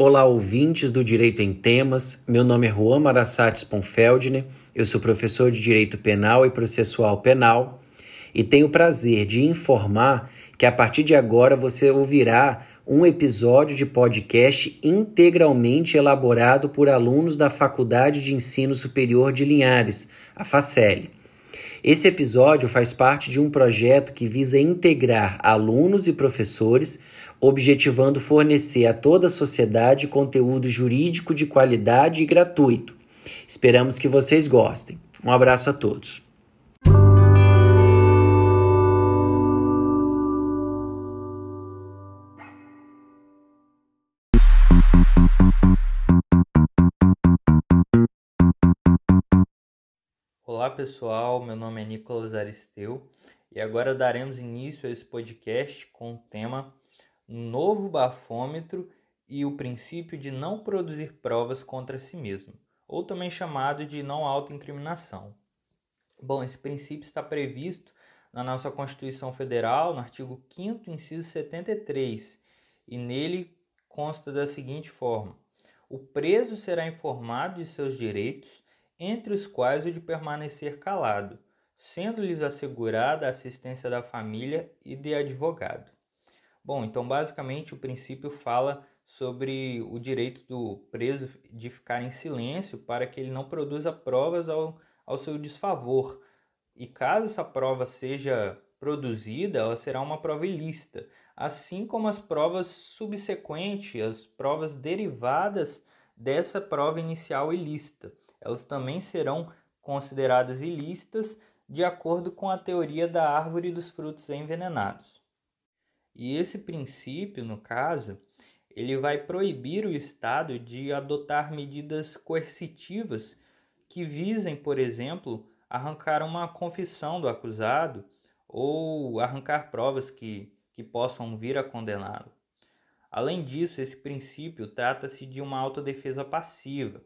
Olá, ouvintes do Direito em Temas. Meu nome é Juan Marassates Ponfeldner. Eu sou professor de Direito Penal e Processual Penal e tenho o prazer de informar que a partir de agora você ouvirá um episódio de podcast integralmente elaborado por alunos da Faculdade de Ensino Superior de Linhares, a FACEL. Esse episódio faz parte de um projeto que visa integrar alunos e professores objetivando fornecer a toda a sociedade conteúdo jurídico de qualidade e gratuito. Esperamos que vocês gostem. Um abraço a todos. Olá pessoal, meu nome é Nicolas Aristeu e agora daremos início a esse podcast com o tema novo bafômetro e o princípio de não produzir provas contra si mesmo, ou também chamado de não autoincriminação. Bom, esse princípio está previsto na nossa Constituição Federal, no artigo 5 inciso 73, e nele consta da seguinte forma: o preso será informado de seus direitos, entre os quais o de permanecer calado, sendo-lhes assegurada a assistência da família e de advogado. Bom, então basicamente o princípio fala sobre o direito do preso de ficar em silêncio para que ele não produza provas ao, ao seu desfavor. E caso essa prova seja produzida, ela será uma prova ilícita, assim como as provas subsequentes, as provas derivadas dessa prova inicial ilícita. Elas também serão consideradas ilícitas de acordo com a teoria da árvore dos frutos envenenados. E esse princípio, no caso, ele vai proibir o Estado de adotar medidas coercitivas que visem, por exemplo, arrancar uma confissão do acusado ou arrancar provas que, que possam vir a condená-lo. Além disso, esse princípio trata-se de uma autodefesa passiva.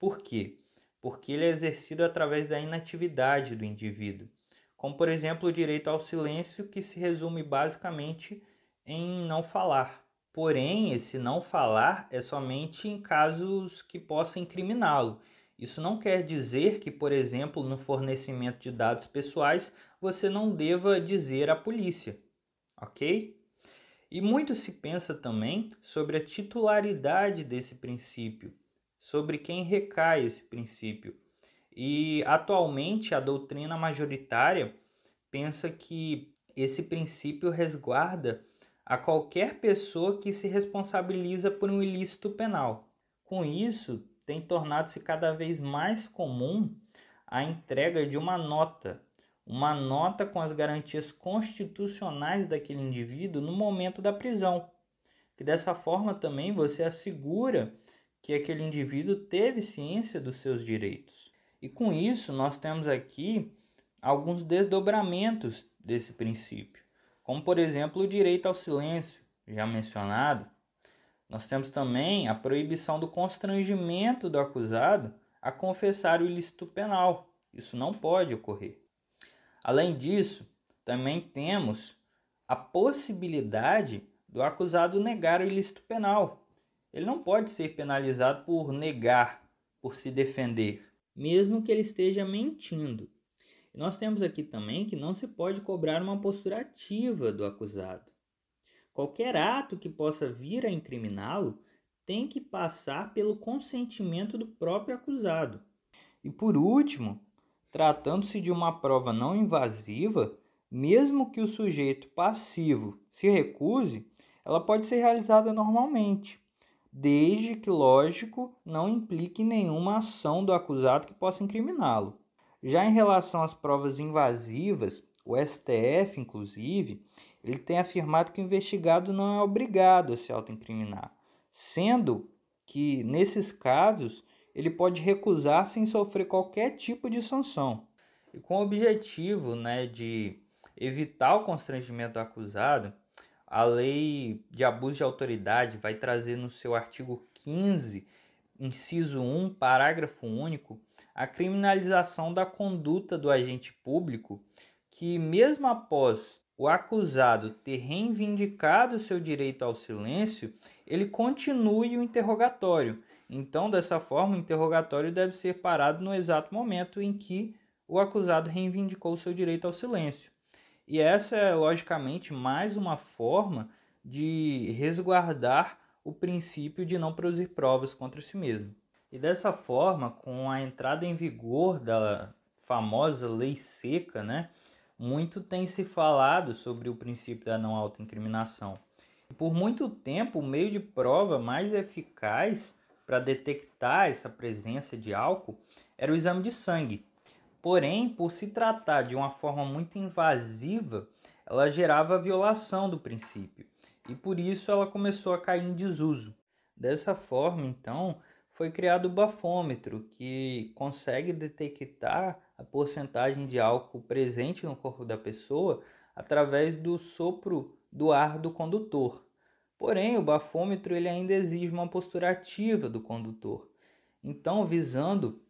Por quê? Porque ele é exercido através da inatividade do indivíduo, como por exemplo o direito ao silêncio, que se resume basicamente em não falar. Porém, esse não falar é somente em casos que possam incriminá-lo. Isso não quer dizer que, por exemplo, no fornecimento de dados pessoais, você não deva dizer à polícia, ok? E muito se pensa também sobre a titularidade desse princípio, sobre quem recai esse princípio. E atualmente a doutrina majoritária pensa que esse princípio resguarda a qualquer pessoa que se responsabiliza por um ilícito penal. Com isso, tem tornado-se cada vez mais comum a entrega de uma nota, uma nota com as garantias constitucionais daquele indivíduo no momento da prisão. Que dessa forma também você assegura que aquele indivíduo teve ciência dos seus direitos. E com isso, nós temos aqui alguns desdobramentos desse princípio como por exemplo o direito ao silêncio, já mencionado. Nós temos também a proibição do constrangimento do acusado a confessar o ilícito penal. Isso não pode ocorrer. Além disso, também temos a possibilidade do acusado negar o ilícito penal. Ele não pode ser penalizado por negar, por se defender, mesmo que ele esteja mentindo. Nós temos aqui também que não se pode cobrar uma postura ativa do acusado. Qualquer ato que possa vir a incriminá-lo tem que passar pelo consentimento do próprio acusado. E por último, tratando-se de uma prova não invasiva, mesmo que o sujeito passivo se recuse, ela pode ser realizada normalmente, desde que, lógico, não implique nenhuma ação do acusado que possa incriminá-lo. Já em relação às provas invasivas, o STF, inclusive, ele tem afirmado que o investigado não é obrigado a se autoincriminar, sendo que, nesses casos, ele pode recusar sem sofrer qualquer tipo de sanção. E com o objetivo né, de evitar o constrangimento do acusado, a lei de abuso de autoridade vai trazer no seu artigo 15, inciso 1, parágrafo único, a criminalização da conduta do agente público que, mesmo após o acusado ter reivindicado seu direito ao silêncio, ele continue o interrogatório. Então, dessa forma, o interrogatório deve ser parado no exato momento em que o acusado reivindicou seu direito ao silêncio. E essa é, logicamente, mais uma forma de resguardar o princípio de não produzir provas contra si mesmo. E dessa forma, com a entrada em vigor da famosa lei seca, né, muito tem se falado sobre o princípio da não autoincriminação. Por muito tempo, o meio de prova mais eficaz para detectar essa presença de álcool era o exame de sangue. Porém, por se tratar de uma forma muito invasiva, ela gerava violação do princípio e por isso ela começou a cair em desuso. Dessa forma, então, foi criado o bafômetro, que consegue detectar a porcentagem de álcool presente no corpo da pessoa através do sopro do ar do condutor. Porém, o bafômetro ele ainda exige uma postura ativa do condutor. Então, visando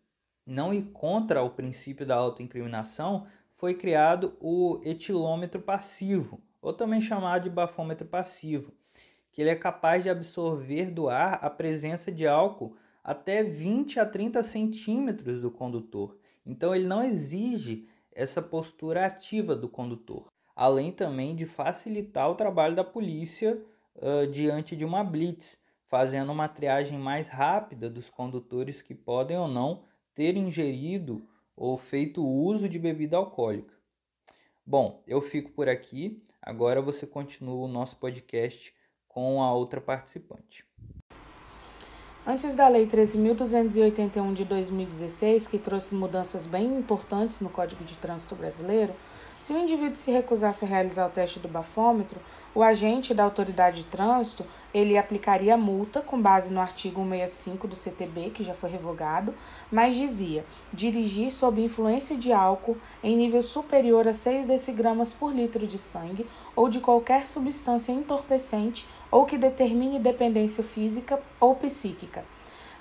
não ir contra o princípio da autoincriminação, foi criado o etilômetro passivo, ou também chamado de bafômetro passivo, que ele é capaz de absorver do ar a presença de álcool até 20 a 30 centímetros do condutor. Então ele não exige essa postura ativa do condutor, além também de facilitar o trabalho da polícia uh, diante de uma blitz, fazendo uma triagem mais rápida dos condutores que podem ou não ter ingerido ou feito uso de bebida alcoólica. Bom, eu fico por aqui. Agora você continua o nosso podcast com a outra participante. Antes da Lei 13.281 de 2016, que trouxe mudanças bem importantes no Código de Trânsito Brasileiro, se o indivíduo se recusasse a realizar o teste do bafômetro, o agente da autoridade de trânsito ele aplicaria multa com base no artigo 165 do CTB, que já foi revogado, mas dizia dirigir sob influência de álcool em nível superior a 6 decigramas por litro de sangue ou de qualquer substância entorpecente ou que determine dependência física ou psíquica.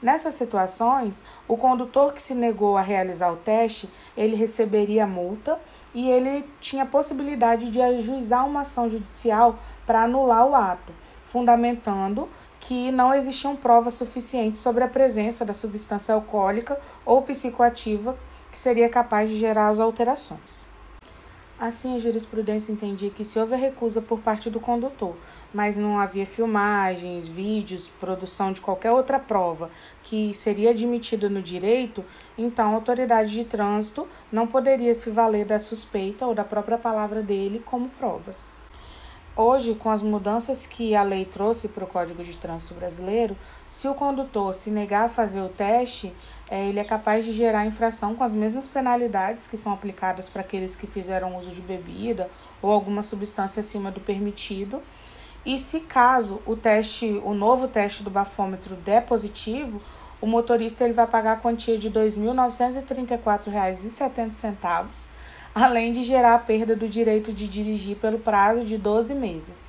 Nessas situações, o condutor que se negou a realizar o teste, ele receberia multa e ele tinha possibilidade de ajuizar uma ação judicial para anular o ato, fundamentando que não existiam provas suficientes sobre a presença da substância alcoólica ou psicoativa que seria capaz de gerar as alterações. Assim, a jurisprudência entendia que se houve recusa por parte do condutor, mas não havia filmagens, vídeos, produção de qualquer outra prova que seria admitida no direito, então a autoridade de trânsito não poderia se valer da suspeita ou da própria palavra dele como provas. Hoje, com as mudanças que a lei trouxe para o Código de Trânsito Brasileiro, se o condutor se negar a fazer o teste, é, ele é capaz de gerar infração com as mesmas penalidades que são aplicadas para aqueles que fizeram uso de bebida ou alguma substância acima do permitido. E se caso o teste, o novo teste do bafômetro der positivo, o motorista ele vai pagar a quantia de R$ 2.934,70 além de gerar a perda do direito de dirigir pelo prazo de 12 meses.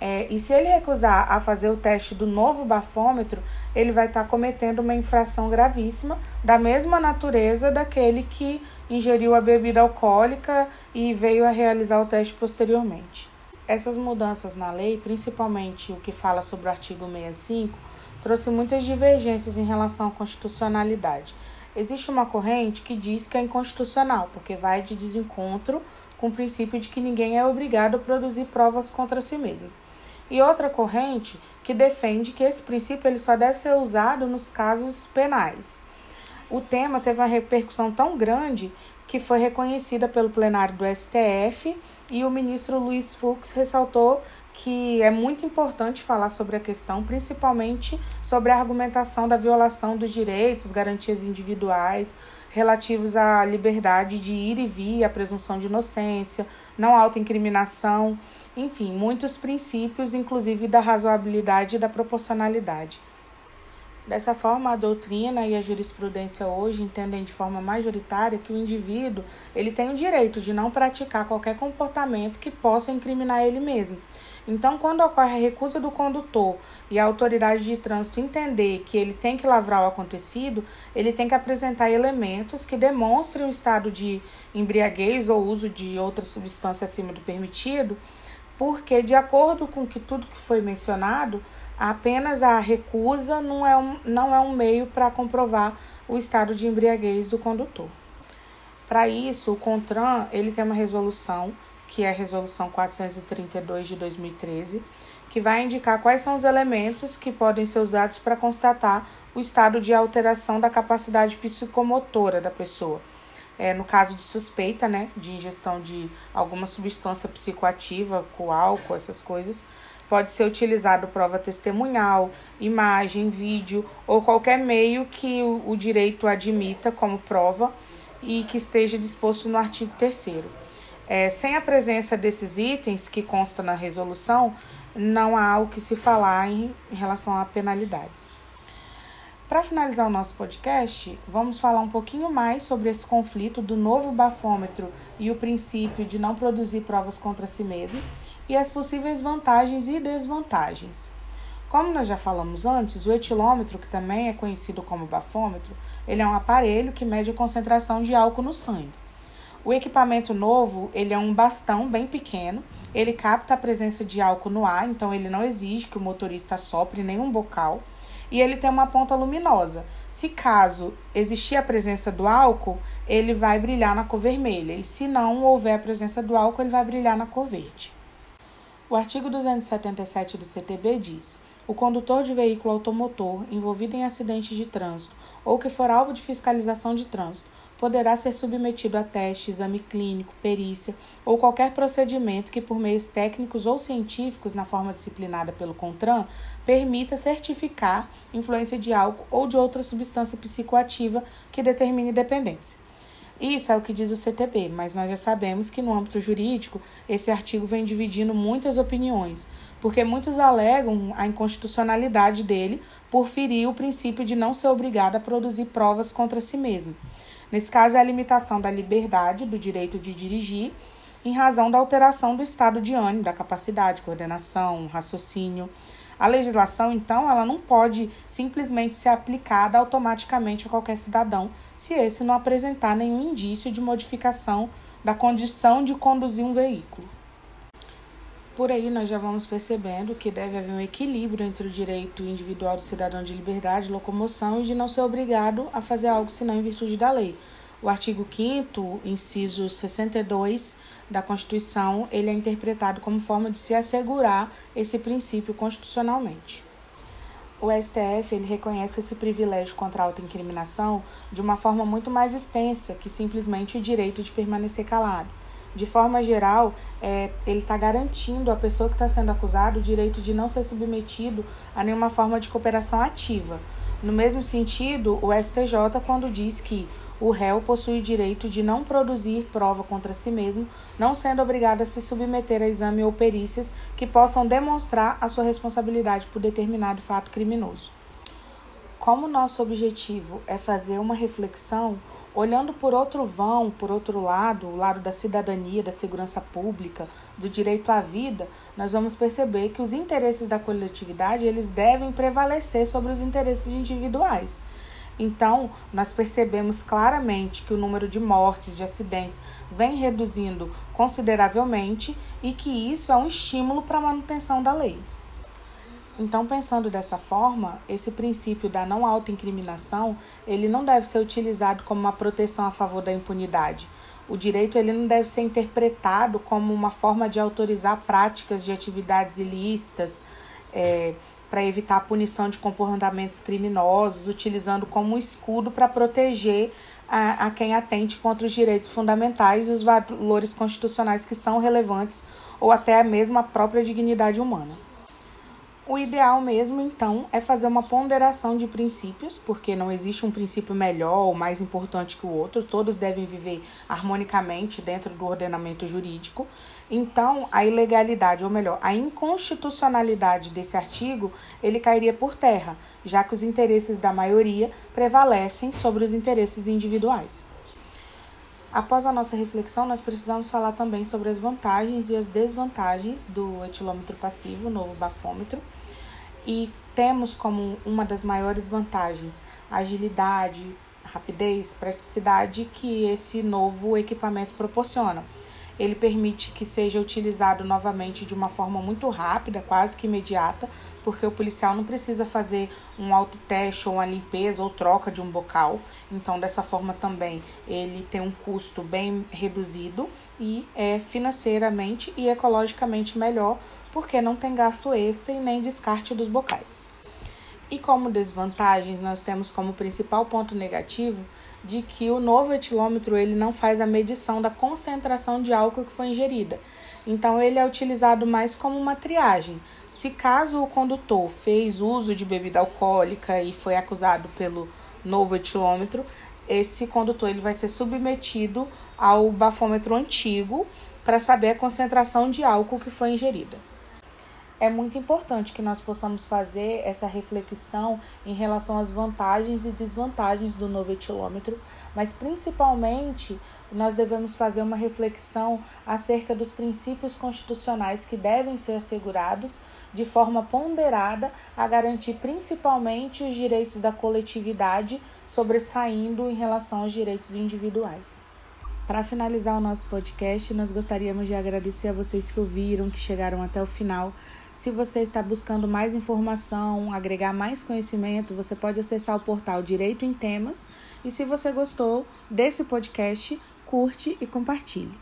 É, e se ele recusar a fazer o teste do novo bafômetro, ele vai estar tá cometendo uma infração gravíssima, da mesma natureza daquele que ingeriu a bebida alcoólica e veio a realizar o teste posteriormente. Essas mudanças na lei, principalmente o que fala sobre o artigo 65, trouxe muitas divergências em relação à constitucionalidade. Existe uma corrente que diz que é inconstitucional, porque vai de desencontro com o princípio de que ninguém é obrigado a produzir provas contra si mesmo. E outra corrente que defende que esse princípio ele só deve ser usado nos casos penais. O tema teve uma repercussão tão grande que foi reconhecida pelo plenário do STF e o ministro Luiz Fux ressaltou que é muito importante falar sobre a questão, principalmente sobre a argumentação da violação dos direitos, garantias individuais relativos à liberdade de ir e vir, à presunção de inocência, não autoincriminação, enfim, muitos princípios, inclusive da razoabilidade e da proporcionalidade. Dessa forma, a doutrina e a jurisprudência hoje entendem de forma majoritária que o indivíduo ele tem o direito de não praticar qualquer comportamento que possa incriminar ele mesmo. Então, quando ocorre a recusa do condutor e a autoridade de trânsito entender que ele tem que lavrar o acontecido, ele tem que apresentar elementos que demonstrem o estado de embriaguez ou uso de outra substância acima do permitido, porque, de acordo com que tudo que foi mencionado, Apenas a recusa não é um, não é um meio para comprovar o estado de embriaguez do condutor. Para isso, o CONTRAN ele tem uma resolução, que é a Resolução 432 de 2013, que vai indicar quais são os elementos que podem ser usados para constatar o estado de alteração da capacidade psicomotora da pessoa. É, no caso de suspeita, né, de ingestão de alguma substância psicoativa, com álcool, essas coisas, Pode ser utilizado prova testemunhal, imagem, vídeo ou qualquer meio que o, direito admita como prova e que esteja disposto no artigo 3. É, sem a presença desses itens que consta na resolução, não há o que se falar em, em relação a penalidades. Para finalizar o nosso podcast, vamos falar um pouquinho mais sobre esse conflito do novo bafômetro e o princípio de não produzir provas contra si mesmo e as possíveis vantagens e desvantagens. Como nós já falamos antes, o etilômetro, que também é conhecido como bafômetro, ele é um aparelho que mede a concentração de álcool no sangue. O equipamento novo, ele é um bastão bem pequeno, ele capta a presença de álcool no ar, então ele não exige que o motorista sopre nenhum bocal, e ele tem uma ponta luminosa. Se caso existir a presença do álcool, ele vai brilhar na cor vermelha, e se não houver a presença do álcool, ele vai brilhar na cor verde. O artigo 277 do CTB diz: o condutor de veículo automotor envolvido em acidente de trânsito ou que for alvo de fiscalização de trânsito poderá ser submetido a teste, exame clínico, perícia ou qualquer procedimento que, por meios técnicos ou científicos, na forma disciplinada pelo CONTRAN, permita certificar influência de álcool ou de outra substância psicoativa que determine dependência. Isso é o que diz o CTB, mas nós já sabemos que no âmbito jurídico esse artigo vem dividindo muitas opiniões, porque muitos alegam a inconstitucionalidade dele por ferir o princípio de não ser obrigado a produzir provas contra si mesmo. Nesse caso, é a limitação da liberdade, do direito de dirigir, em razão da alteração do estado de ânimo, da capacidade, coordenação, raciocínio. A legislação, então, ela não pode simplesmente ser aplicada automaticamente a qualquer cidadão se esse não apresentar nenhum indício de modificação da condição de conduzir um veículo. Por aí nós já vamos percebendo que deve haver um equilíbrio entre o direito individual do cidadão de liberdade, locomoção e de não ser obrigado a fazer algo senão em virtude da lei. O artigo 5 inciso 62 da Constituição, ele é interpretado como forma de se assegurar esse princípio constitucionalmente. O STF ele reconhece esse privilégio contra a autoincriminação de uma forma muito mais extensa que simplesmente o direito de permanecer calado. De forma geral, é, ele está garantindo à pessoa que está sendo acusada o direito de não ser submetido a nenhuma forma de cooperação ativa. No mesmo sentido, o STJ, quando diz que o réu possui o direito de não produzir prova contra si mesmo, não sendo obrigado a se submeter a exame ou perícias que possam demonstrar a sua responsabilidade por determinado fato criminoso. Como nosso objetivo é fazer uma reflexão, Olhando por outro vão, por outro lado, o lado da cidadania, da segurança pública, do direito à vida, nós vamos perceber que os interesses da coletividade eles devem prevalecer sobre os interesses individuais. Então, nós percebemos claramente que o número de mortes, de acidentes, vem reduzindo consideravelmente e que isso é um estímulo para a manutenção da lei. Então, pensando dessa forma, esse princípio da não autoincriminação, ele não deve ser utilizado como uma proteção a favor da impunidade. O direito ele não deve ser interpretado como uma forma de autorizar práticas de atividades ilícitas é, para evitar a punição de comportamentos criminosos, utilizando como um escudo para proteger a, a quem atente contra os direitos fundamentais e os valores constitucionais que são relevantes ou até mesmo a própria dignidade humana. O ideal mesmo, então, é fazer uma ponderação de princípios, porque não existe um princípio melhor ou mais importante que o outro, todos devem viver harmonicamente dentro do ordenamento jurídico. Então, a ilegalidade, ou melhor, a inconstitucionalidade desse artigo, ele cairia por terra, já que os interesses da maioria prevalecem sobre os interesses individuais. Após a nossa reflexão, nós precisamos falar também sobre as vantagens e as desvantagens do etilômetro passivo, novo bafômetro. E temos como uma das maiores vantagens agilidade, rapidez, praticidade que esse novo equipamento proporciona. Ele permite que seja utilizado novamente de uma forma muito rápida, quase que imediata, porque o policial não precisa fazer um autoteste ou uma limpeza ou troca de um bocal. Então, dessa forma também, ele tem um custo bem reduzido e é financeiramente e ecologicamente melhor, porque não tem gasto extra e nem descarte dos bocais. E como desvantagens, nós temos como principal ponto negativo de que o novo etilômetro ele não faz a medição da concentração de álcool que foi ingerida. Então ele é utilizado mais como uma triagem. Se caso o condutor fez uso de bebida alcoólica e foi acusado pelo novo etilômetro, esse condutor ele vai ser submetido ao bafômetro antigo para saber a concentração de álcool que foi ingerida é muito importante que nós possamos fazer essa reflexão em relação às vantagens e desvantagens do novo etilômetro, mas principalmente nós devemos fazer uma reflexão acerca dos princípios constitucionais que devem ser assegurados de forma ponderada a garantir principalmente os direitos da coletividade, sobressaindo em relação aos direitos individuais. Para finalizar o nosso podcast, nós gostaríamos de agradecer a vocês que ouviram, que chegaram até o final. Se você está buscando mais informação, agregar mais conhecimento, você pode acessar o portal Direito em Temas. E se você gostou desse podcast, curte e compartilhe.